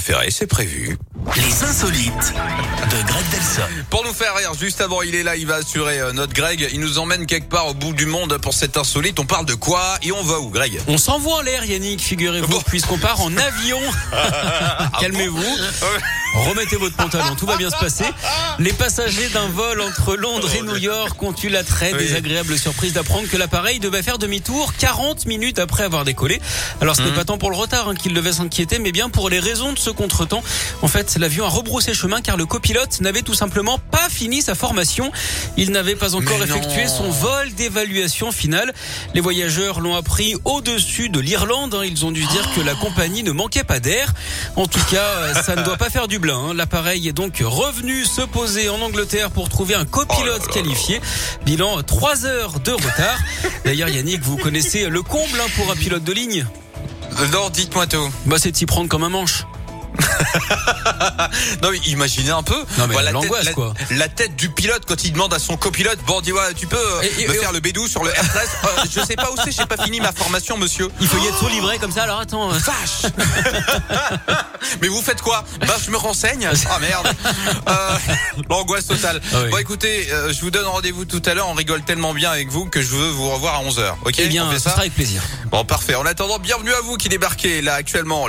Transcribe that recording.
préféré, c'est prévu. Les insolites de Greg Delson. Pour nous faire rire, juste avant, il est là, il va assurer euh, notre Greg. Il nous emmène quelque part au bout du monde pour cette insolite. On parle de quoi et on va où, Greg? On s'envoie en l'air, Yannick, figurez-vous, Bon? puisqu'on part en avion. Calmez-vous. Remettez votre pantalon, tout va bien se passer. Les passagers d'un vol entre Londres et New York ont eu la très Oui. désagréable surprise d'apprendre que l'appareil devait faire demi-tour 40 minutes après avoir décollé. Alors ce n'est pas tant pour le retard hein, qu'il devait s'inquiéter, mais bien pour les raisons de ce contretemps. En fait, l'avion a rebroussé chemin car le copilote n'avait tout simplement pas fini sa formation. Il n'avait pas encore Mais non. effectué son vol d'évaluation finale. Les voyageurs l'ont appris au-dessus de l'Irlande. hein. Ils ont dû se dire que la compagnie ne manquait pas d'air. En tout cas, ça ne doit pas faire du hein. L'appareil est donc revenu se poser en Angleterre pour trouver un copilote qualifié. Bilan 3 heures de retard. D'ailleurs, Yannick, vous connaissez le comble hein, pour un pilote de ligne? Non, dites-moi tout. bah, C'est de s'y prendre comme un manche. Non, mais imaginez un peu. Non, mais la, l'angoisse, tête, quoi. La, la tête du pilote quand il demande à son copilote, bon, dis-moi, tu peux euh, Et- et- me et- faire le bédou sur le R13 Euh, Je sais pas où c'est, j'ai pas fini ma formation, monsieur. Il faut y être son livret comme ça. Alors attends. euh, Vache Mais vous faites quoi? Bah je me renseigne. Ah merde. Euh, L'angoisse totale. Ah oui. Bon écoutez, je vous donne rendez-vous tout à l'heure. On rigole tellement bien avec vous que je veux vous revoir à 11h. Ok? Eh bien, On fait ça? sera avec plaisir. Bon parfait. En attendant, bienvenue à vous qui débarquez là actuellement. Go.